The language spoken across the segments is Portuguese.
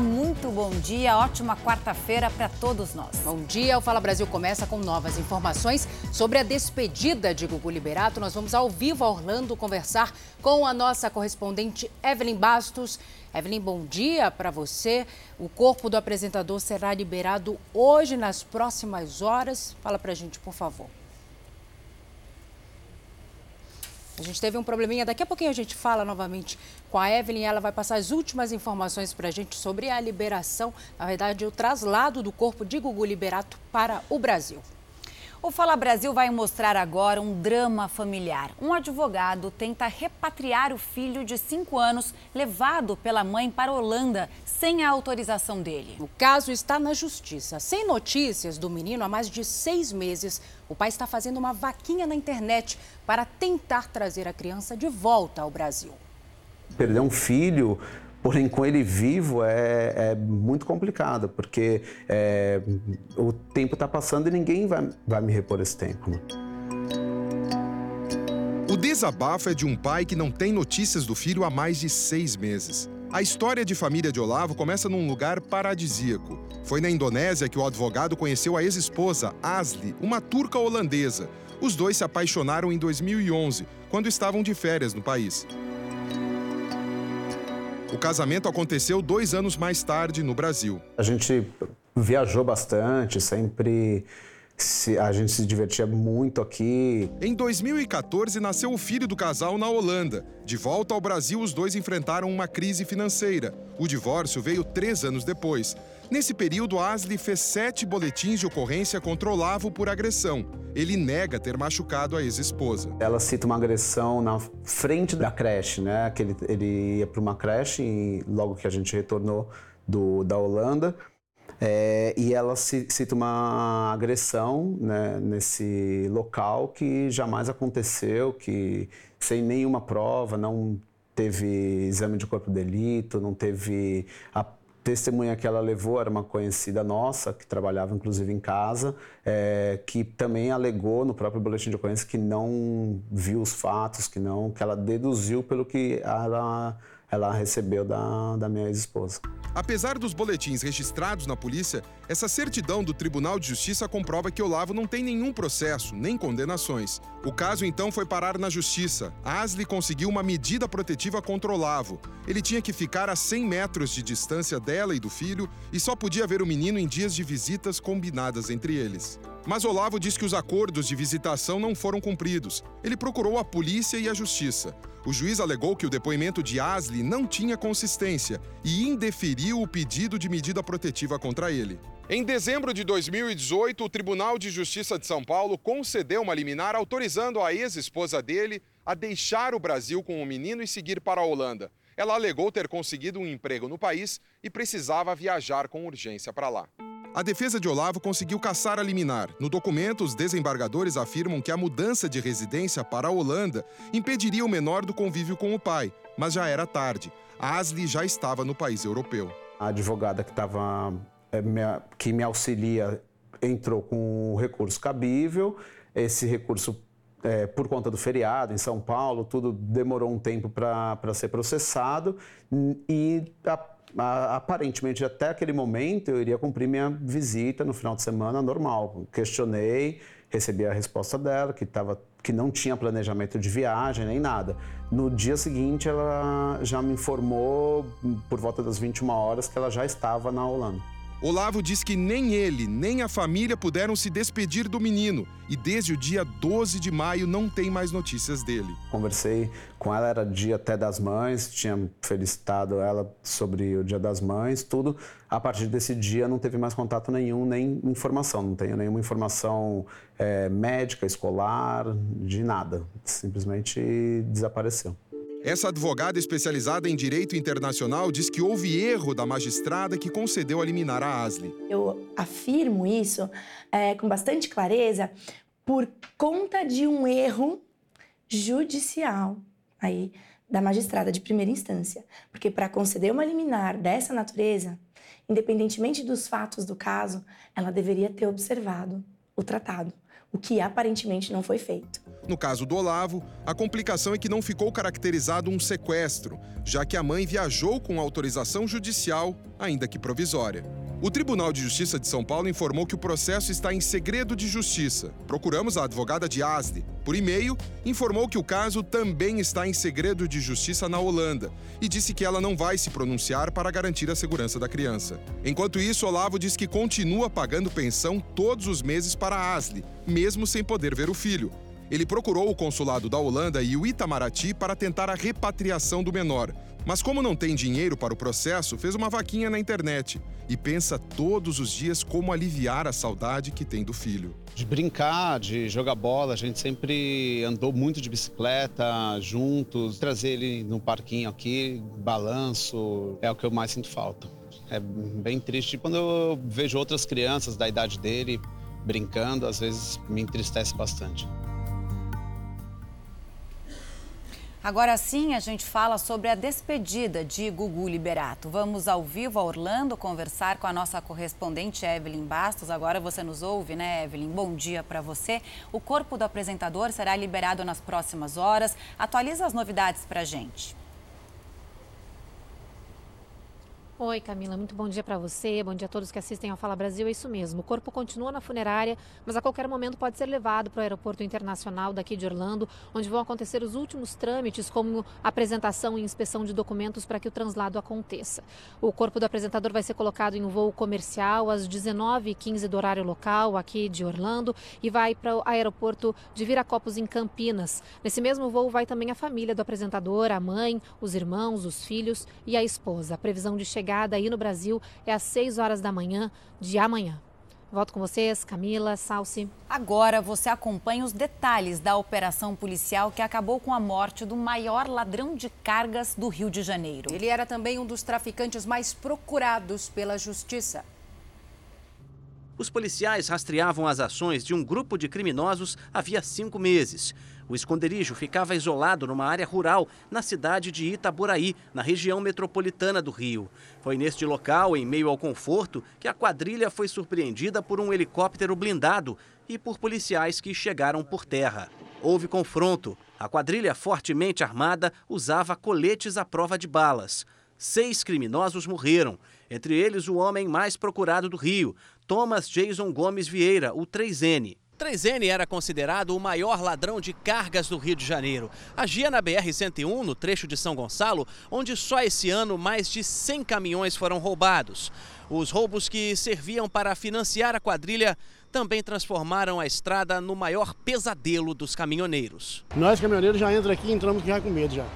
Muito bom dia, ótima quarta-feira para todos nós. Bom dia, o Fala Brasil começa com novas informações sobre a despedida de Gugu Liberato. Nós vamos ao vivo a Orlando conversar com a nossa correspondente Evelyn Bastos. Evelyn, bom dia para você. O corpo do apresentador será liberado hoje, nas próximas horas. Fala para a gente, por favor. A gente teve um probleminha, daqui a pouquinho a gente fala novamente com a Evelyn, ela vai passar as últimas informações para a gente sobre a liberação, na verdade, o traslado do corpo de Gugu Liberato para o Brasil. O Fala Brasil vai mostrar agora um drama familiar. Um advogado tenta repatriar o filho de 5 anos levado pela mãe para a Holanda sem a autorização dele. O caso está na justiça. Sem notícias do menino há mais de seis meses, o pai está fazendo uma vaquinha na internet para tentar trazer a criança de volta ao Brasil. Perder um filho porém com ele vivo é, é muito complicado, porque é, o tempo está passando e ninguém vai, vai me repor esse tempo. Né? O desabafo é de um pai que não tem notícias do filho há mais de seis meses. A história de família de Olavo começa num lugar paradisíaco. Foi na Indonésia que o advogado conheceu a ex-esposa, Asli, uma turca holandesa. Os dois se apaixonaram em 2011, quando estavam de férias no país. O casamento aconteceu dois anos mais tarde no Brasil. A gente viajou bastante, sempre se, a gente se divertia muito aqui. Em 2014, nasceu o filho do casal na Holanda. De volta ao Brasil, os dois enfrentaram uma crise financeira. O divórcio veio três anos depois. Nesse período, Asli fez sete boletins de ocorrência contra Olavo por agressão. Ele nega ter machucado a ex-esposa. Ela cita uma agressão na frente da creche, né? Que ele, ele ia para uma creche e logo que a gente retornou do, da Holanda. É, e ela cita uma agressão né, nesse local que jamais aconteceu, que sem nenhuma prova, não teve exame de corpo de delito, não teve a testemunha que ela levou era uma conhecida nossa, que trabalhava inclusive em casa, é, que também alegou no próprio boletim de ocorrência que não viu os fatos, que não, que ela deduziu pelo que ela, ela recebeu da, da minha ex-esposa. Apesar dos boletins registrados na polícia, essa certidão do Tribunal de Justiça comprova que Olavo não tem nenhum processo, nem condenações. O caso então foi parar na justiça. Asli conseguiu uma medida protetiva contra Olavo. Ele tinha que ficar a 100 metros de distância dela e do filho e só podia ver o menino em dias de visitas combinadas entre eles. Mas Olavo diz que os acordos de visitação não foram cumpridos. Ele procurou a polícia e a justiça. O juiz alegou que o depoimento de Asli não tinha consistência e indeferiu o pedido de medida protetiva contra ele. Em dezembro de 2018, o Tribunal de Justiça de São Paulo concedeu uma liminar autorizando a ex-esposa dele a deixar o Brasil com o menino e seguir para a Holanda. Ela alegou ter conseguido um emprego no país e precisava viajar com urgência para lá. A defesa de Olavo conseguiu caçar a liminar. No documento, os desembargadores afirmam que a mudança de residência para a Holanda impediria o menor do convívio com o pai, mas já era tarde. A Asli já estava no país europeu. A advogada que, tava, é, que me auxilia entrou com o recurso cabível. Esse recurso é, por conta do feriado em São Paulo, tudo demorou um tempo para ser processado e a aparentemente até aquele momento eu iria cumprir minha visita no final de semana normal. Questionei, recebi a resposta dela que tava, que não tinha planejamento de viagem nem nada. No dia seguinte ela já me informou por volta das 21 horas que ela já estava na Holanda. Olavo diz que nem ele, nem a família puderam se despedir do menino e desde o dia 12 de maio não tem mais notícias dele. Conversei com ela, era dia até das mães, tinha felicitado ela sobre o dia das mães, tudo. A partir desse dia não teve mais contato nenhum, nem informação, não tenho nenhuma informação é, médica, escolar, de nada. Simplesmente desapareceu. Essa advogada especializada em direito internacional diz que houve erro da magistrada que concedeu a liminar a Asli. Eu afirmo isso é, com bastante clareza por conta de um erro judicial aí da magistrada de primeira instância, porque para conceder uma liminar dessa natureza, independentemente dos fatos do caso, ela deveria ter observado o tratado, o que aparentemente não foi feito. No caso do Olavo, a complicação é que não ficou caracterizado um sequestro, já que a mãe viajou com autorização judicial, ainda que provisória. O Tribunal de Justiça de São Paulo informou que o processo está em segredo de justiça. Procuramos a advogada de Asli. Por e-mail, informou que o caso também está em segredo de justiça na Holanda e disse que ela não vai se pronunciar para garantir a segurança da criança. Enquanto isso, Olavo diz que continua pagando pensão todos os meses para Asli, mesmo sem poder ver o filho. Ele procurou o consulado da Holanda e o Itamaraty para tentar a repatriação do menor, mas como não tem dinheiro para o processo, fez uma vaquinha na internet e pensa todos os dias como aliviar a saudade que tem do filho. De brincar, de jogar bola, a gente sempre andou muito de bicicleta juntos, trazer ele no parquinho aqui, balanço, é o que eu mais sinto falta. É bem triste quando eu vejo outras crianças da idade dele brincando, às vezes me entristece bastante. Agora sim, a gente fala sobre a despedida de Gugu Liberato. Vamos ao vivo a Orlando conversar com a nossa correspondente Evelyn Bastos. Agora você nos ouve, né, Evelyn? Bom dia para você. O corpo do apresentador será liberado nas próximas horas. Atualiza as novidades para a gente. Oi, Camila, muito bom dia para você, bom dia a todos que assistem ao Fala Brasil. É isso mesmo, o corpo continua na funerária, mas a qualquer momento pode ser levado para o aeroporto internacional daqui de Orlando, onde vão acontecer os últimos trâmites, como apresentação e inspeção de documentos para que o translado aconteça. O corpo do apresentador vai ser colocado em um voo comercial às 19h15 do horário local, aqui de Orlando, e vai para o aeroporto de Viracopos, em Campinas. Nesse mesmo voo vai também a família do apresentador, a mãe, os irmãos, os filhos e a esposa. A previsão de chegada chegada aí no Brasil é às 6 horas da manhã de amanhã. Volto com vocês, Camila, Salsi. Agora você acompanha os detalhes da operação policial que acabou com a morte do maior ladrão de cargas do Rio de Janeiro. Ele era também um dos traficantes mais procurados pela justiça. Os policiais rastreavam as ações de um grupo de criminosos havia cinco meses. O esconderijo ficava isolado numa área rural na cidade de Itaboraí, na região metropolitana do Rio. Foi neste local, em meio ao conforto, que a quadrilha foi surpreendida por um helicóptero blindado e por policiais que chegaram por terra. Houve confronto. A quadrilha, fortemente armada, usava coletes à prova de balas. Seis criminosos morreram, entre eles o homem mais procurado do Rio, Thomas Jason Gomes Vieira, o 3N. 3N era considerado o maior ladrão de cargas do Rio de Janeiro. Agia na BR-101, no trecho de São Gonçalo, onde só esse ano mais de 100 caminhões foram roubados. Os roubos que serviam para financiar a quadrilha também transformaram a estrada no maior pesadelo dos caminhoneiros. Nós, caminhoneiros, já entramos aqui e entramos já com medo já.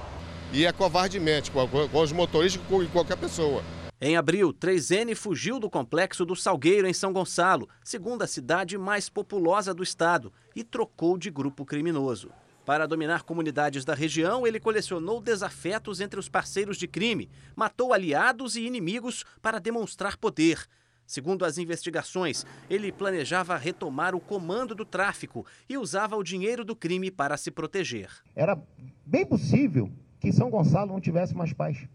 E é covardemente, com, com os motoristas e com qualquer pessoa. Em abril, 3N fugiu do complexo do Salgueiro, em São Gonçalo, segunda cidade mais populosa do estado, e trocou de grupo criminoso. Para dominar comunidades da região, ele colecionou desafetos entre os parceiros de crime, matou aliados e inimigos para demonstrar poder. Segundo as investigações, ele planejava retomar o comando do tráfico e usava o dinheiro do crime para se proteger. Era bem possível que São Gonçalo não tivesse mais paz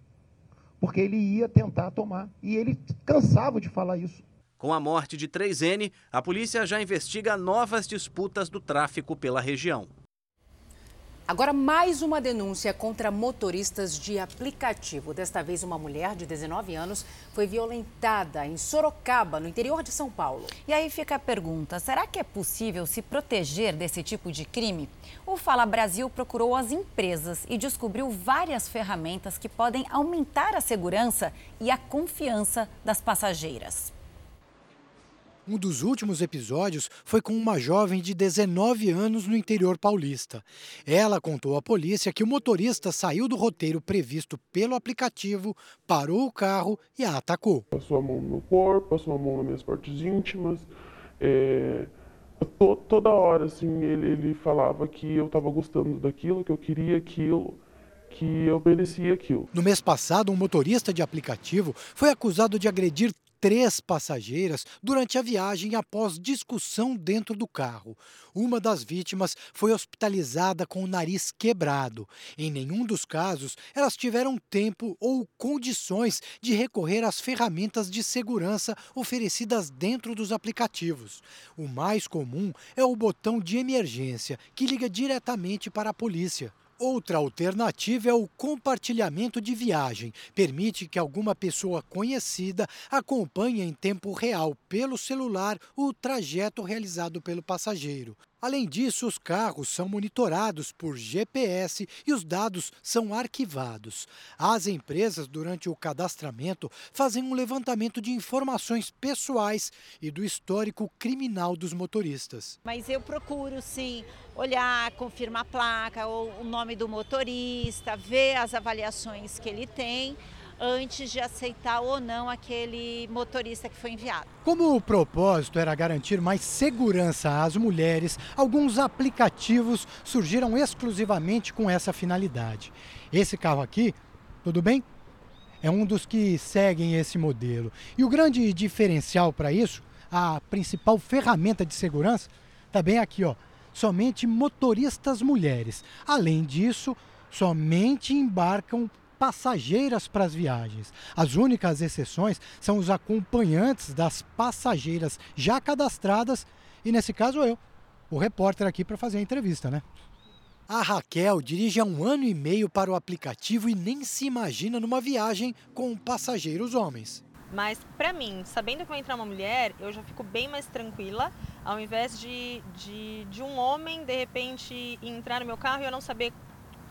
porque ele ia tentar tomar. E ele cansava de falar isso. Com a morte de 3N, a polícia já investiga novas disputas do tráfico pela região. Agora, mais uma denúncia contra motoristas de aplicativo. Desta vez, uma mulher de 19 anos foi violentada em Sorocaba, no interior de São Paulo. E aí fica a pergunta: será que é possível se proteger desse tipo de crime? O Fala Brasil procurou as empresas e descobriu várias ferramentas que podem aumentar a segurança e a confiança das passageiras. Um dos últimos episódios foi com uma jovem de 19 anos no interior paulista. Ela contou à polícia que o motorista saiu do roteiro previsto pelo aplicativo, parou o carro e a atacou. Passou a mão no meu corpo, passou a mão nas minhas partes íntimas. É... To, toda hora, assim, ele, ele falava que eu estava gostando daquilo, que eu queria aquilo que eu merecia aquilo. No mês passado, um motorista de aplicativo foi acusado de agredir três passageiras durante a viagem após discussão dentro do carro. Uma das vítimas foi hospitalizada com o nariz quebrado. Em nenhum dos casos, elas tiveram tempo ou condições de recorrer às ferramentas de segurança oferecidas dentro dos aplicativos. O mais comum é o botão de emergência, que liga diretamente para a polícia. Outra alternativa é o compartilhamento de viagem. Permite que alguma pessoa conhecida acompanhe em tempo real pelo celular o trajeto realizado pelo passageiro. Além disso, os carros são monitorados por GPS e os dados são arquivados. As empresas, durante o cadastramento, fazem um levantamento de informações pessoais e do histórico criminal dos motoristas. Mas eu procuro, sim, olhar, confirmar a placa, ou o nome do motorista, ver as avaliações que ele tem antes de aceitar ou não aquele motorista que foi enviado. Como o propósito era garantir mais segurança às mulheres, alguns aplicativos surgiram exclusivamente com essa finalidade. Esse carro aqui, tudo bem? É um dos que seguem esse modelo. E o grande diferencial para isso, a principal ferramenta de segurança, está bem aqui, ó. Somente motoristas mulheres. Além disso, somente embarcam passageiras para as viagens. As únicas exceções são os acompanhantes das passageiras já cadastradas e, nesse caso, eu, o repórter aqui para fazer a entrevista, né? A Raquel dirige há um ano e meio para o aplicativo e nem se imagina numa viagem com passageiros homens. Mas para mim, sabendo que vai entrar uma mulher, eu já fico bem mais tranquila, ao invés de, de, de um homem, de repente, entrar no meu carro e eu não saber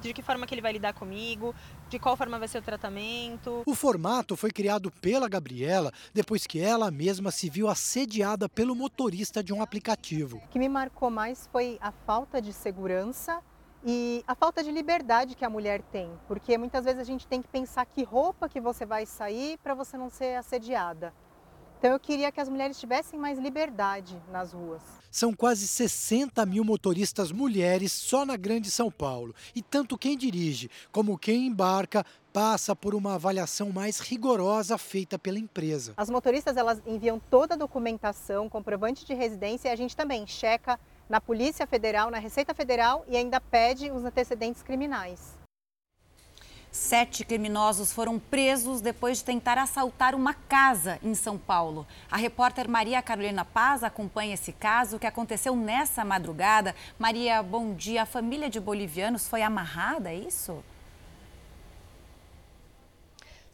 de que forma que ele vai lidar comigo, de qual forma vai ser o tratamento. O formato foi criado pela Gabriela depois que ela mesma se viu assediada pelo motorista de um aplicativo. O que me marcou mais foi a falta de segurança e a falta de liberdade que a mulher tem, porque muitas vezes a gente tem que pensar que roupa que você vai sair para você não ser assediada. Então eu queria que as mulheres tivessem mais liberdade nas ruas. São quase 60 mil motoristas mulheres só na Grande São Paulo. E tanto quem dirige como quem embarca passa por uma avaliação mais rigorosa feita pela empresa. As motoristas elas enviam toda a documentação, comprovante de residência e a gente também checa na Polícia Federal, na Receita Federal e ainda pede os antecedentes criminais. Sete criminosos foram presos depois de tentar assaltar uma casa em São Paulo. A repórter Maria Carolina Paz acompanha esse caso que aconteceu nessa madrugada. Maria, bom dia. A família de bolivianos foi amarrada, é isso?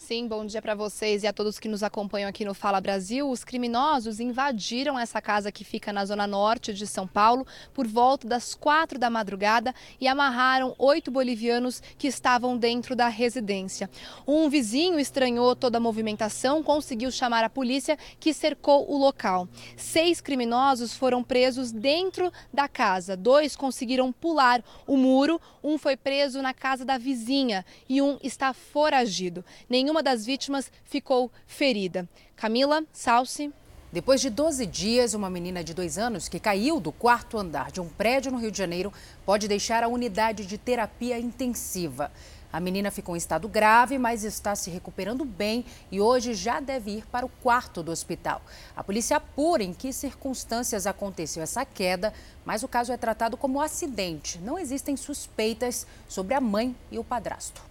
Sim, bom dia para vocês e a todos que nos acompanham aqui no Fala Brasil. Os criminosos invadiram essa casa que fica na zona norte de São Paulo por volta das quatro da madrugada e amarraram oito bolivianos que estavam dentro da residência. Um vizinho estranhou toda a movimentação, conseguiu chamar a polícia que cercou o local. Seis criminosos foram presos dentro da casa. Dois conseguiram pular o muro, um foi preso na casa da vizinha e um está foragido. Nenhuma uma das vítimas ficou ferida. Camila Salsi. Depois de 12 dias, uma menina de dois anos que caiu do quarto andar de um prédio no Rio de Janeiro pode deixar a unidade de terapia intensiva. A menina ficou em estado grave, mas está se recuperando bem e hoje já deve ir para o quarto do hospital. A polícia apura em que circunstâncias aconteceu essa queda, mas o caso é tratado como acidente. Não existem suspeitas sobre a mãe e o padrasto.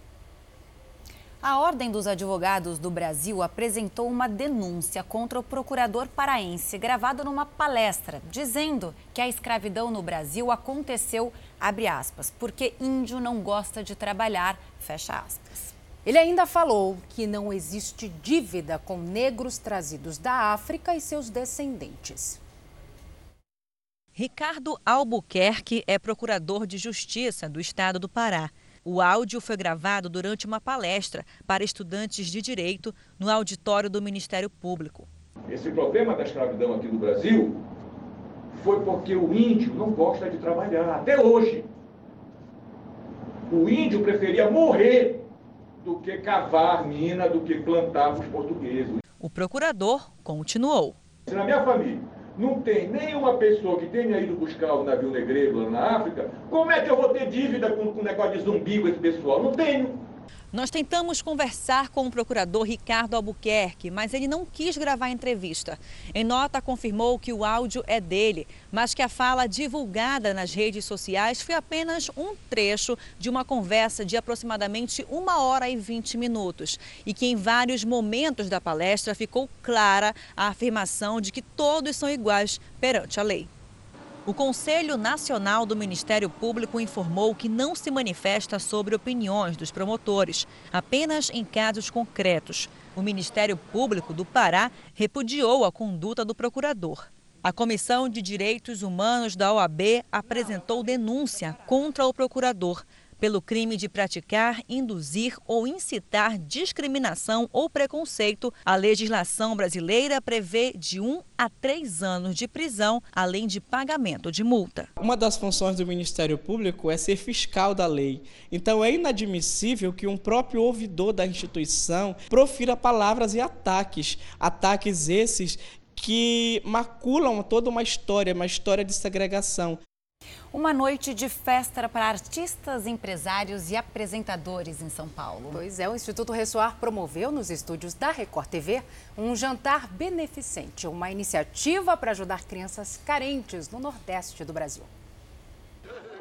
A Ordem dos Advogados do Brasil apresentou uma denúncia contra o procurador paraense, gravado numa palestra, dizendo que a escravidão no Brasil aconteceu, abre aspas, porque índio não gosta de trabalhar, fecha aspas. Ele ainda falou que não existe dívida com negros trazidos da África e seus descendentes. Ricardo Albuquerque é procurador de justiça do estado do Pará. O áudio foi gravado durante uma palestra para estudantes de direito no auditório do Ministério Público. Esse problema da escravidão aqui no Brasil foi porque o índio não gosta de trabalhar, até hoje. O índio preferia morrer do que cavar mina, do que plantar os portugueses. O procurador continuou. Na minha família, não tem nenhuma pessoa que tenha ido buscar o navio negreiro lá na África, como é que eu vou ter dívida com o negócio de zumbi com esse pessoal? Não tenho. Nós tentamos conversar com o procurador Ricardo Albuquerque, mas ele não quis gravar a entrevista. Em nota, confirmou que o áudio é dele, mas que a fala divulgada nas redes sociais foi apenas um trecho de uma conversa de aproximadamente uma hora e 20 minutos. E que em vários momentos da palestra ficou clara a afirmação de que todos são iguais perante a lei. O Conselho Nacional do Ministério Público informou que não se manifesta sobre opiniões dos promotores, apenas em casos concretos. O Ministério Público do Pará repudiou a conduta do procurador. A Comissão de Direitos Humanos da OAB apresentou denúncia contra o procurador pelo crime de praticar, induzir ou incitar discriminação ou preconceito, a legislação brasileira prevê de um a três anos de prisão, além de pagamento de multa. Uma das funções do Ministério Público é ser fiscal da lei. Então é inadmissível que um próprio ouvidor da instituição profira palavras e ataques, ataques esses que maculam toda uma história, uma história de segregação. Uma noite de festa para artistas, empresários e apresentadores em São Paulo. Pois é, o Instituto Ressoar promoveu nos estúdios da Record TV um jantar beneficente, uma iniciativa para ajudar crianças carentes no Nordeste do Brasil.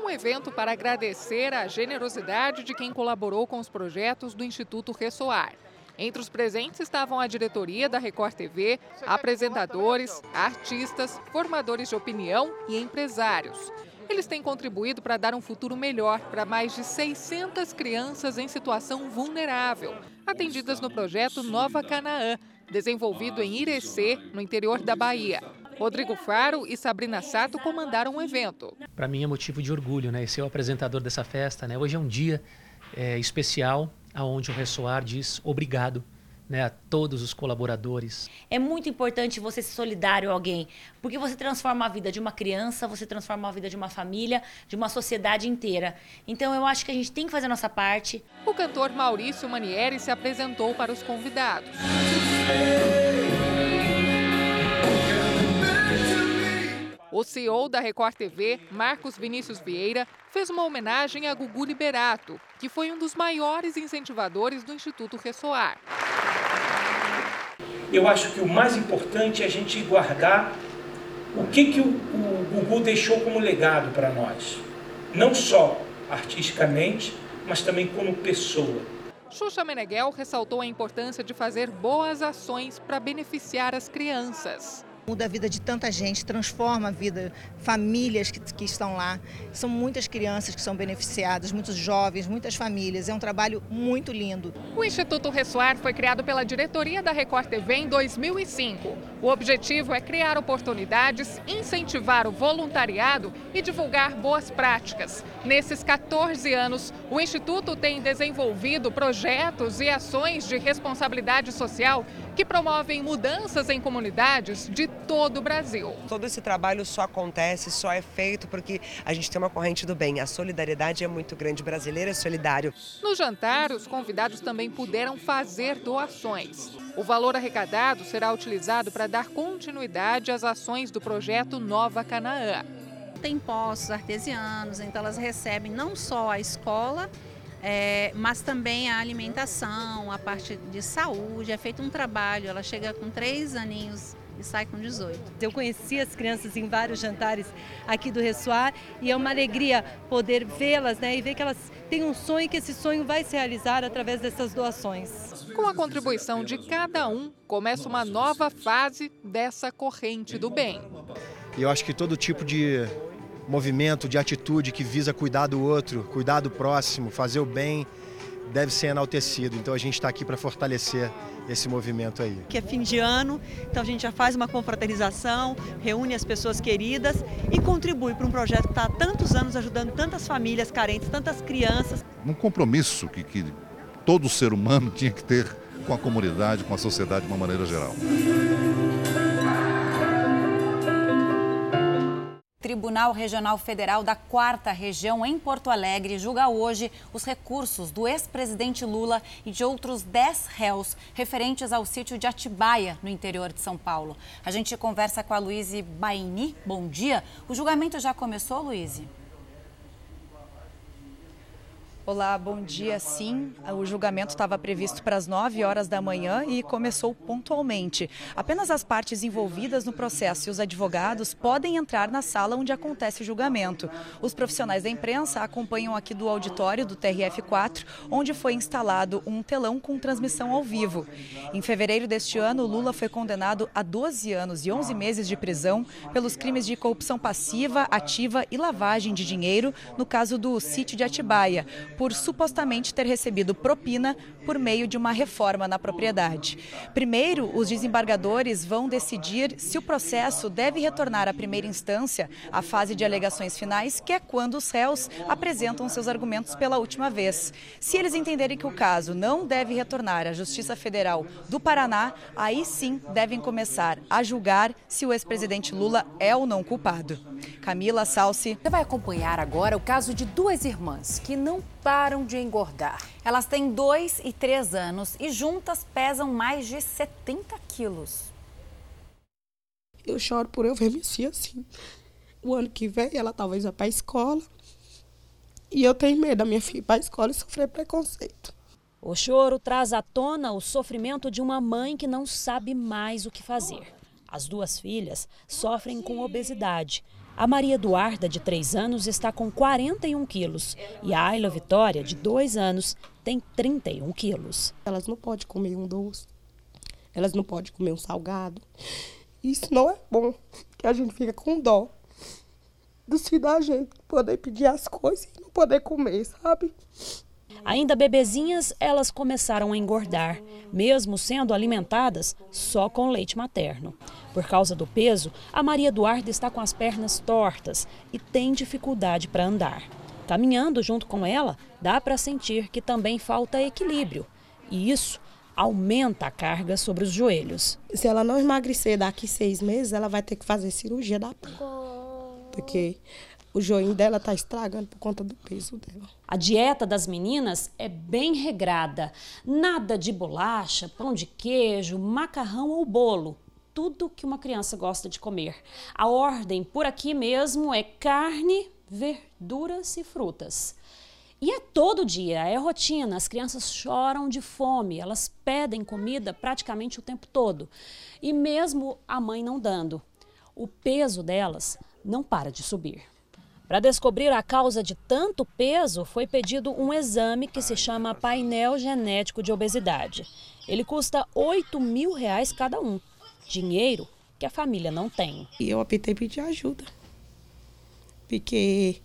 Um evento para agradecer a generosidade de quem colaborou com os projetos do Instituto Ressoar. Entre os presentes estavam a diretoria da Record TV, apresentadores, artistas, formadores de opinião e empresários. Eles têm contribuído para dar um futuro melhor para mais de 600 crianças em situação vulnerável, atendidas no projeto Nova Canaã, desenvolvido em Irecê, no interior da Bahia. Rodrigo Faro e Sabrina Sato comandaram o evento. Para mim é motivo de orgulho, né? Ser o apresentador dessa festa, né? Hoje é um dia é, especial, aonde o Ressoar diz obrigado né, a todos os colaboradores. É muito importante você ser solidário a alguém, porque você transforma a vida de uma criança, você transforma a vida de uma família, de uma sociedade inteira. Então eu acho que a gente tem que fazer a nossa parte. O cantor Maurício Manieri se apresentou para os convidados. O CEO da Record TV, Marcos Vinícius Vieira, fez uma homenagem a Gugu Liberato, que foi um dos maiores incentivadores do Instituto Ressoar. Eu acho que o mais importante é a gente guardar o que, que o, o Gugu deixou como legado para nós. Não só artisticamente, mas também como pessoa. Xuxa Meneghel ressaltou a importância de fazer boas ações para beneficiar as crianças muda a vida de tanta gente, transforma a vida, famílias que, que estão lá. São muitas crianças que são beneficiadas, muitos jovens, muitas famílias. É um trabalho muito lindo. O Instituto Ressoar foi criado pela diretoria da Record TV em 2005. O objetivo é criar oportunidades, incentivar o voluntariado e divulgar boas práticas. Nesses 14 anos, o Instituto tem desenvolvido projetos e ações de responsabilidade social que promovem mudanças em comunidades de todo o Brasil. Todo esse trabalho só acontece, só é feito porque a gente tem uma corrente do bem. A solidariedade é muito grande. O brasileiro é solidário. No jantar, os convidados também puderam fazer doações. O valor arrecadado será utilizado para dar continuidade às ações do projeto Nova Canaã. Tem postos artesianos, então elas recebem não só a escola, é, mas também a alimentação, a parte de saúde. É feito um trabalho. Ela chega com três aninhos e sai com 18. Eu conheci as crianças em vários jantares aqui do Ressoar e é uma alegria poder vê-las né, e ver que elas têm um sonho e que esse sonho vai se realizar através dessas doações. Com a contribuição de cada um, começa uma nova fase dessa corrente do bem. Eu acho que todo tipo de movimento, de atitude que visa cuidar do outro, cuidar do próximo, fazer o bem, deve ser enaltecido. Então a gente está aqui para fortalecer esse movimento aí. Que é fim de ano, então a gente já faz uma confraternização, reúne as pessoas queridas e contribui para um projeto que está há tantos anos ajudando tantas famílias carentes, tantas crianças. Um compromisso que, que todo ser humano tinha que ter com a comunidade, com a sociedade de uma maneira geral. Tribunal Regional Federal da Quarta Região, em Porto Alegre, julga hoje os recursos do ex-presidente Lula e de outros 10 réus referentes ao sítio de Atibaia, no interior de São Paulo. A gente conversa com a Luíse Baini. Bom dia. O julgamento já começou, Luíse? Olá, bom dia. Sim, o julgamento estava previsto para as 9 horas da manhã e começou pontualmente. Apenas as partes envolvidas no processo e os advogados podem entrar na sala onde acontece o julgamento. Os profissionais da imprensa acompanham aqui do auditório do TRF4, onde foi instalado um telão com transmissão ao vivo. Em fevereiro deste ano, Lula foi condenado a 12 anos e 11 meses de prisão pelos crimes de corrupção passiva, ativa e lavagem de dinheiro no caso do sítio de Atibaia por supostamente ter recebido propina por meio de uma reforma na propriedade. Primeiro, os desembargadores vão decidir se o processo deve retornar à primeira instância, à fase de alegações finais, que é quando os réus apresentam seus argumentos pela última vez. Se eles entenderem que o caso não deve retornar à Justiça Federal do Paraná, aí sim devem começar a julgar se o ex-presidente Lula é ou não culpado. Camila Salsi. Você vai acompanhar agora o caso de duas irmãs que não param de engordar. Elas têm dois e três anos e juntas pesam mais de 70 quilos. Eu choro por eu ver minha filha assim. O ano que vem ela talvez vá para a escola. E eu tenho medo da minha filha ir para a escola e sofrer preconceito. O choro traz à tona o sofrimento de uma mãe que não sabe mais o que fazer. As duas filhas sofrem com obesidade. A Maria Eduarda, de 3 anos, está com 41 quilos e a Ayla Vitória, de 2 anos, tem 31 quilos. Elas não podem comer um doce, elas não podem comer um salgado. Isso não é bom, que a gente fica com dó dos filhos da gente poder pedir as coisas e não poder comer, sabe? Ainda bebezinhas, elas começaram a engordar, mesmo sendo alimentadas só com leite materno. Por causa do peso, a Maria Eduarda está com as pernas tortas e tem dificuldade para andar. Caminhando junto com ela, dá para sentir que também falta equilíbrio. E isso aumenta a carga sobre os joelhos. Se ela não emagrecer daqui seis meses, ela vai ter que fazer cirurgia da perna. Porque o joelho dela está estragando por conta do peso dela. A dieta das meninas é bem regrada. Nada de bolacha, pão de queijo, macarrão ou bolo. Tudo que uma criança gosta de comer. A ordem por aqui mesmo é carne, verduras e frutas. E é todo dia, é rotina. As crianças choram de fome, elas pedem comida praticamente o tempo todo. E mesmo a mãe não dando, o peso delas não para de subir. Para descobrir a causa de tanto peso, foi pedido um exame que se chama painel genético de obesidade. Ele custa 8 mil reais cada um. Dinheiro que a família não tem. E eu optei pedir ajuda. Porque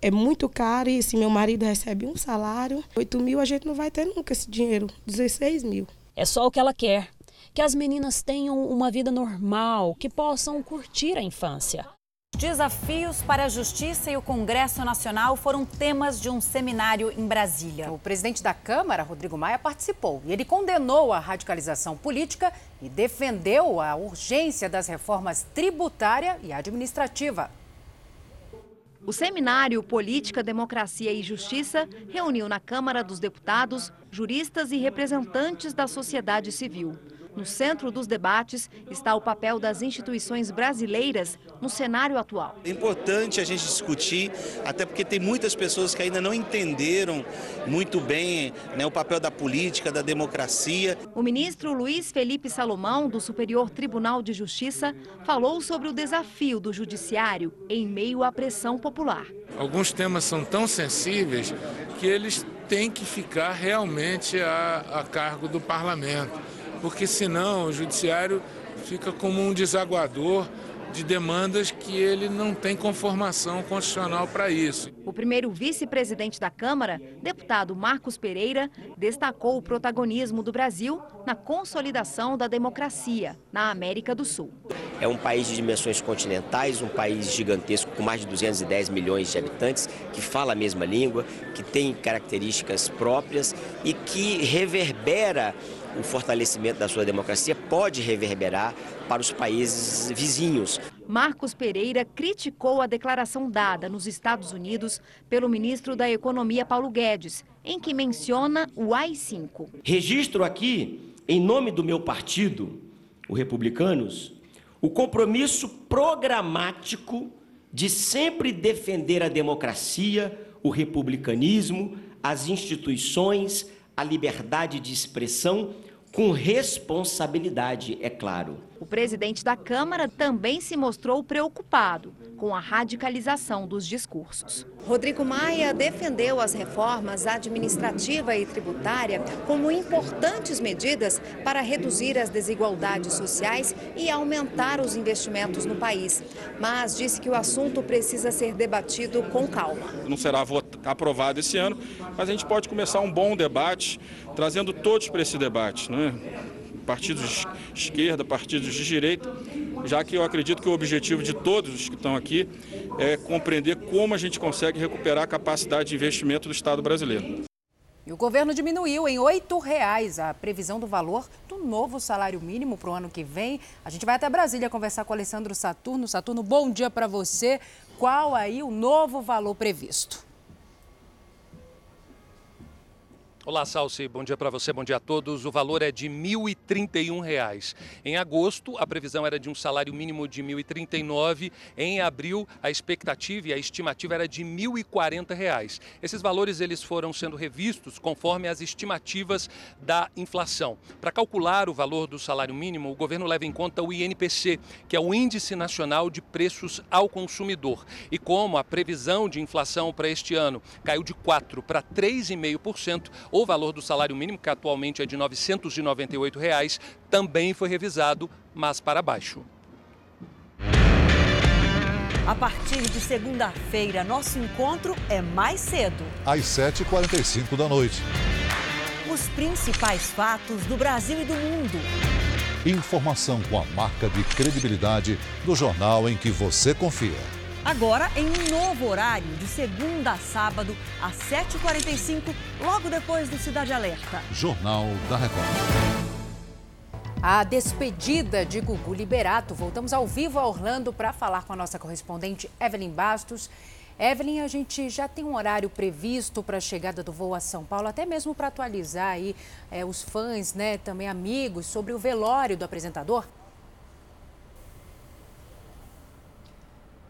é muito caro e se meu marido recebe um salário, 8 mil a gente não vai ter nunca esse dinheiro, 16 mil. É só o que ela quer. Que as meninas tenham uma vida normal, que possam curtir a infância. Desafios para a Justiça e o Congresso Nacional foram temas de um seminário em Brasília. O presidente da Câmara, Rodrigo Maia, participou e ele condenou a radicalização política e defendeu a urgência das reformas tributária e administrativa. O seminário Política, Democracia e Justiça reuniu na Câmara dos Deputados juristas e representantes da sociedade civil. No centro dos debates está o papel das instituições brasileiras no cenário atual. É importante a gente discutir, até porque tem muitas pessoas que ainda não entenderam muito bem né, o papel da política, da democracia. O ministro Luiz Felipe Salomão, do Superior Tribunal de Justiça, falou sobre o desafio do judiciário em meio à pressão popular. Alguns temas são tão sensíveis que eles têm que ficar realmente a, a cargo do parlamento porque senão o judiciário fica como um desaguador de demandas que ele não tem conformação constitucional para isso. O primeiro vice-presidente da Câmara, deputado Marcos Pereira, destacou o protagonismo do Brasil na consolidação da democracia na América do Sul. É um país de dimensões continentais, um país gigantesco com mais de 210 milhões de habitantes, que fala a mesma língua, que tem características próprias e que reverbera o fortalecimento da sua democracia pode reverberar para os países vizinhos. Marcos Pereira criticou a declaração dada nos Estados Unidos pelo ministro da Economia Paulo Guedes, em que menciona o AI-5. Registro aqui, em nome do meu partido, o Republicanos, o compromisso programático de sempre defender a democracia, o republicanismo, as instituições, a liberdade de expressão com responsabilidade, é claro. O presidente da Câmara também se mostrou preocupado com a radicalização dos discursos. Rodrigo Maia defendeu as reformas administrativa e tributária como importantes medidas para reduzir as desigualdades sociais e aumentar os investimentos no país. Mas disse que o assunto precisa ser debatido com calma. Não será aprovado esse ano, mas a gente pode começar um bom debate, trazendo todos para esse debate. Né? Partidos de esquerda, partidos de direita, já que eu acredito que o objetivo de todos os que estão aqui é compreender como a gente consegue recuperar a capacidade de investimento do Estado brasileiro. E o governo diminuiu em R$ reais a previsão do valor do novo salário mínimo para o ano que vem. A gente vai até Brasília conversar com o Alessandro Saturno. Saturno, bom dia para você. Qual aí o novo valor previsto? Olá, Salsi. Bom dia para você, bom dia a todos. O valor é de R$ 1.031. Em agosto, a previsão era de um salário mínimo de R$ 1.039. Em abril, a expectativa e a estimativa era de R$ 1.040. Esses valores eles foram sendo revistos conforme as estimativas da inflação. Para calcular o valor do salário mínimo, o governo leva em conta o INPC, que é o Índice Nacional de Preços ao Consumidor. E como a previsão de inflação para este ano caiu de 4 para 3,5%, o valor do salário mínimo, que atualmente é de 998 reais, também foi revisado, mas para baixo. A partir de segunda-feira, nosso encontro é mais cedo. Às 7h45 da noite. Os principais fatos do Brasil e do mundo. Informação com a marca de credibilidade do jornal em que você confia. Agora em um novo horário, de segunda a sábado, às 7h45, logo depois do Cidade Alerta. Jornal da Record. A despedida de Gugu Liberato. Voltamos ao vivo a Orlando para falar com a nossa correspondente Evelyn Bastos. Evelyn, a gente já tem um horário previsto para a chegada do voo a São Paulo, até mesmo para atualizar aí é, os fãs, né, também amigos, sobre o velório do apresentador?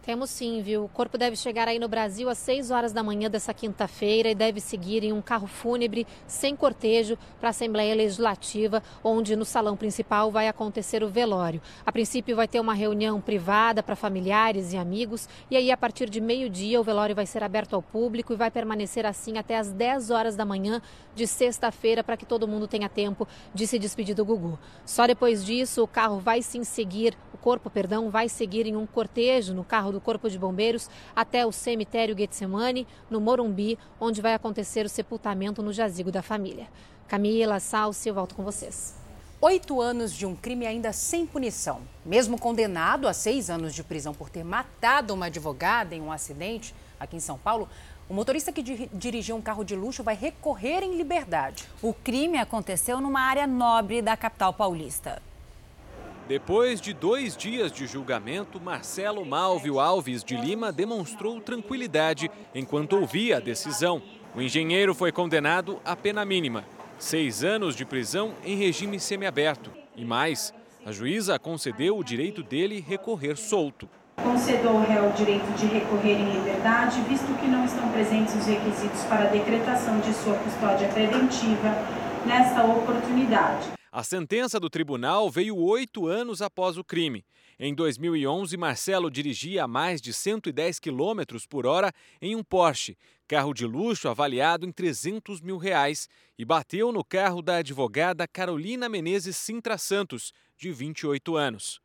Temos sim, viu? O corpo deve chegar aí no Brasil às 6 horas da manhã dessa quinta-feira e deve seguir em um carro fúnebre sem cortejo para a Assembleia Legislativa, onde no salão principal vai acontecer o velório. A princípio vai ter uma reunião privada para familiares e amigos e aí a partir de meio-dia o velório vai ser aberto ao público e vai permanecer assim até às 10 horas da manhã de sexta-feira para que todo mundo tenha tempo de se despedir do Gugu. Só depois disso o carro vai sim seguir, o corpo, perdão, vai seguir em um cortejo no carro do do Corpo de Bombeiros até o cemitério Getsemane, no Morumbi, onde vai acontecer o sepultamento no jazigo da família. Camila, Salsi, eu volto com vocês. Oito anos de um crime ainda sem punição. Mesmo condenado a seis anos de prisão por ter matado uma advogada em um acidente aqui em São Paulo, o motorista que dirigiu um carro de luxo vai recorrer em liberdade. O crime aconteceu numa área nobre da capital paulista. Depois de dois dias de julgamento, Marcelo Malvio Alves de Lima demonstrou tranquilidade enquanto ouvia a decisão. O engenheiro foi condenado à pena mínima, seis anos de prisão em regime semiaberto. E mais, a juíza concedeu o direito dele recorrer solto. Concedeu ao réu o direito de recorrer em liberdade, visto que não estão presentes os requisitos para a decretação de sua custódia preventiva nesta oportunidade. A sentença do tribunal veio oito anos após o crime. Em 2011, Marcelo dirigia a mais de 110 km por hora em um Porsche, carro de luxo avaliado em 300 mil reais, e bateu no carro da advogada Carolina Menezes Sintra Santos, de 28 anos.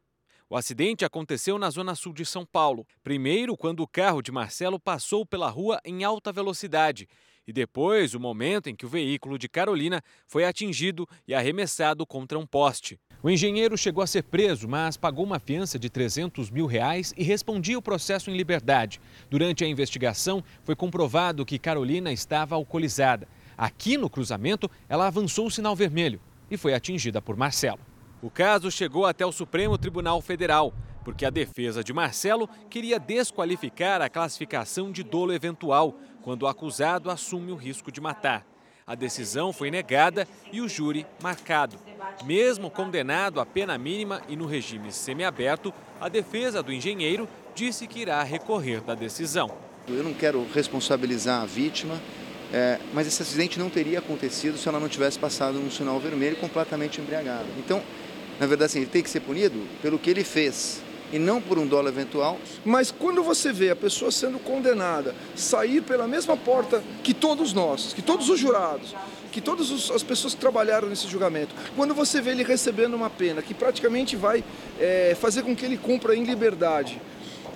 O acidente aconteceu na zona sul de São Paulo. Primeiro, quando o carro de Marcelo passou pela rua em alta velocidade e depois o momento em que o veículo de Carolina foi atingido e arremessado contra um poste. O engenheiro chegou a ser preso, mas pagou uma fiança de 300 mil reais e respondia o processo em liberdade. Durante a investigação, foi comprovado que Carolina estava alcoolizada. Aqui no cruzamento, ela avançou o sinal vermelho e foi atingida por Marcelo. O caso chegou até o Supremo Tribunal Federal, porque a defesa de Marcelo queria desqualificar a classificação de dolo eventual, quando o acusado assume o risco de matar. A decisão foi negada e o júri marcado. Mesmo condenado à pena mínima e no regime semiaberto, a defesa do engenheiro disse que irá recorrer da decisão. Eu não quero responsabilizar a vítima, É, mas esse acidente não teria acontecido se ela não tivesse passado um sinal vermelho completamente embriagada. Então, na verdade, assim, ele tem que ser punido pelo que ele fez e não por um dólar eventual. Mas quando você vê a pessoa sendo condenada sair pela mesma porta que todos nós, que todos os jurados, que todas as pessoas que trabalharam nesse julgamento, quando você vê ele recebendo uma pena que praticamente vai é, fazer com que ele cumpra em liberdade,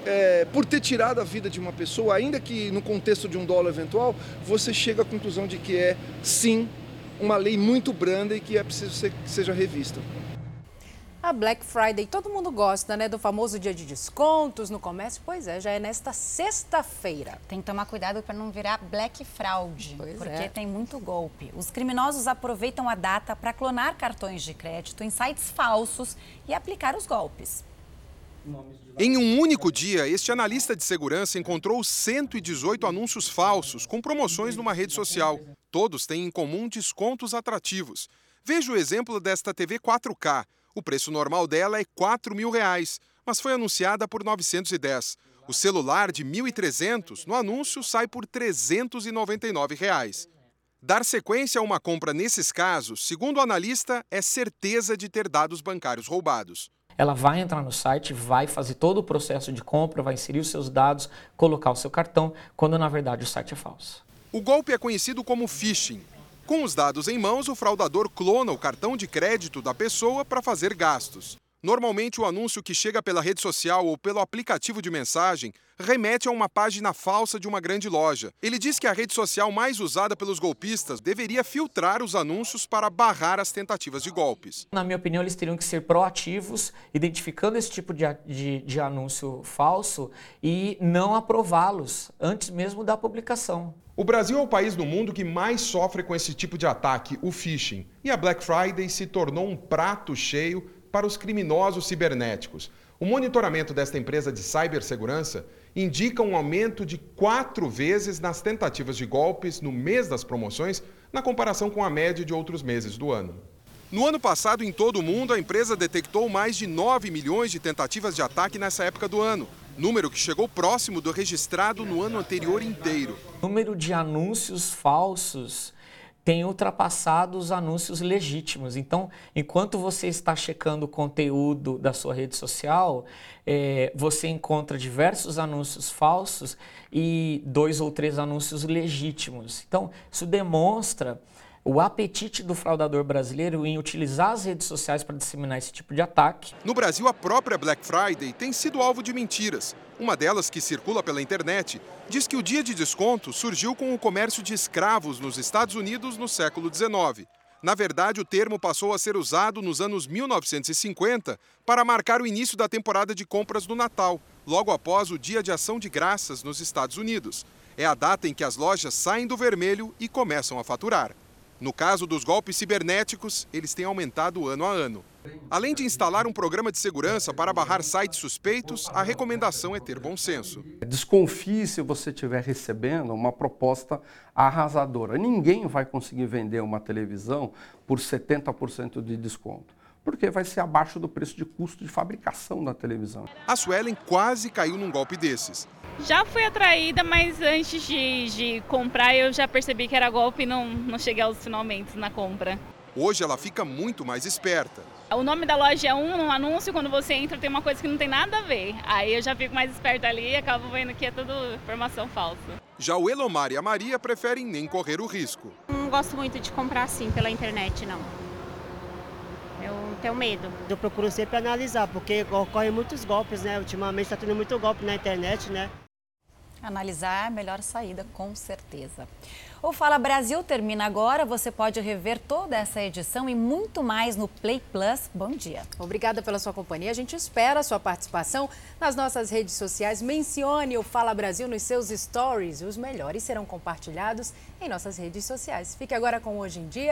é, por ter tirado a vida de uma pessoa, ainda que no contexto de um dólar eventual, você chega à conclusão de que é, sim, uma lei muito branda e que é preciso ser, que seja revista. A Black Friday, todo mundo gosta, né? Do famoso dia de descontos no comércio. Pois é, já é nesta sexta-feira. Tem que tomar cuidado para não virar Black Fraud, Pois porque é. tem muito golpe. Os criminosos aproveitam a data para clonar cartões de crédito em sites falsos e aplicar os golpes. Em um único dia, este analista de segurança encontrou 118 anúncios falsos com promoções numa rede social. Todos têm em comum descontos atrativos. Veja o exemplo desta TV 4K. O preço normal dela é 4 mil reais, mas foi anunciada por 910. O celular de 1.300 no anúncio sai por 399 reais. Dar sequência a uma compra nesses casos, segundo o analista, é certeza de ter dados bancários roubados. Ela vai entrar no site, vai fazer todo o processo de compra, vai inserir os seus dados, colocar o seu cartão, quando na verdade o site é falso. O golpe é conhecido como phishing. Com os dados em mãos, o fraudador clona o cartão de crédito da pessoa para fazer gastos. Normalmente, o anúncio que chega pela rede social ou pelo aplicativo de mensagem remete a uma página falsa de uma grande loja. Ele diz que a rede social mais usada pelos golpistas deveria filtrar os anúncios para barrar as tentativas de golpes. Na minha opinião, eles teriam que ser proativos, identificando esse tipo de, de, de anúncio falso e não aprová-los antes mesmo da publicação. O Brasil é o país no mundo que mais sofre com esse tipo de ataque, o phishing. E a Black Friday se tornou um prato cheio para os criminosos cibernéticos. O monitoramento desta empresa de cibersegurança indica um aumento de quatro vezes nas tentativas de golpes no mês das promoções, na comparação com a média de outros meses do ano. No ano passado, em todo o mundo, a empresa detectou mais de 9 milhões de tentativas de ataque nessa época do ano, número que chegou próximo do registrado no ano anterior inteiro. O número de anúncios falsos tem ultrapassado os anúncios legítimos. Então, enquanto você está checando o conteúdo da sua rede social, eh, você encontra diversos anúncios falsos e dois ou três anúncios legítimos. Então, isso demonstra o apetite do fraudador brasileiro em utilizar as redes sociais para disseminar esse tipo de ataque. No Brasil, a própria Black Friday tem sido alvo de mentiras. Uma delas, que circula pela internet, diz que o dia de desconto surgiu com o comércio de escravos nos Estados Unidos no século XIX. Na verdade, o termo passou a ser usado nos anos 1950 para marcar o início da temporada de compras do Natal, logo após o Dia de Ação de Graças nos Estados Unidos. É a data em que as lojas saem do vermelho e começam a faturar. No caso dos golpes cibernéticos, eles têm aumentado ano a ano. Além de instalar um programa de segurança para barrar sites suspeitos, a recomendação é ter bom senso. Desconfie se você estiver recebendo uma proposta arrasadora. Ninguém vai conseguir vender uma televisão por 70% de desconto, porque vai ser abaixo do preço de custo de fabricação da televisão. A Suelen quase caiu num golpe desses. Já fui atraída, mas antes de, de comprar eu já percebi que era golpe e não, não cheguei aos finalmente na compra. Hoje ela fica muito mais esperta. O nome da loja é um no anúncio, quando você entra tem uma coisa que não tem nada a ver. Aí eu já fico mais esperta ali e acabo vendo que é tudo informação falsa. Já o Elomar e a Maria preferem nem correr o risco. Não gosto muito de comprar assim pela internet, não. Eu tenho medo. Eu procuro sempre analisar, porque ocorrem muitos golpes, né? Ultimamente está tendo muito golpe na internet, né? Analisar é a melhor saída, com certeza. O Fala Brasil termina agora. Você pode rever toda essa edição e muito mais no Play Plus. Bom dia. Obrigada pela sua companhia. A gente espera a sua participação nas nossas redes sociais. Mencione o Fala Brasil nos seus stories. Os melhores serão compartilhados em nossas redes sociais. Fique agora com Hoje em Dia.